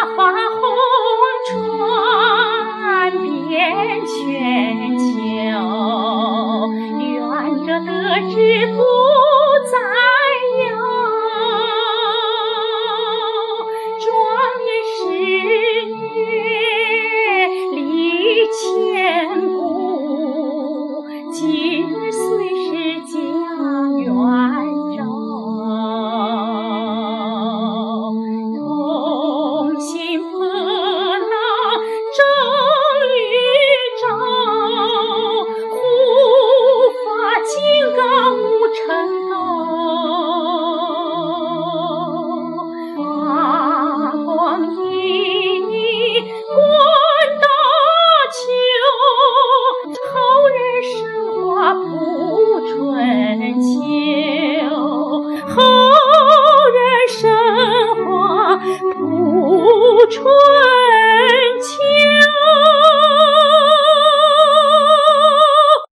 大花红传遍全球，愿这得志不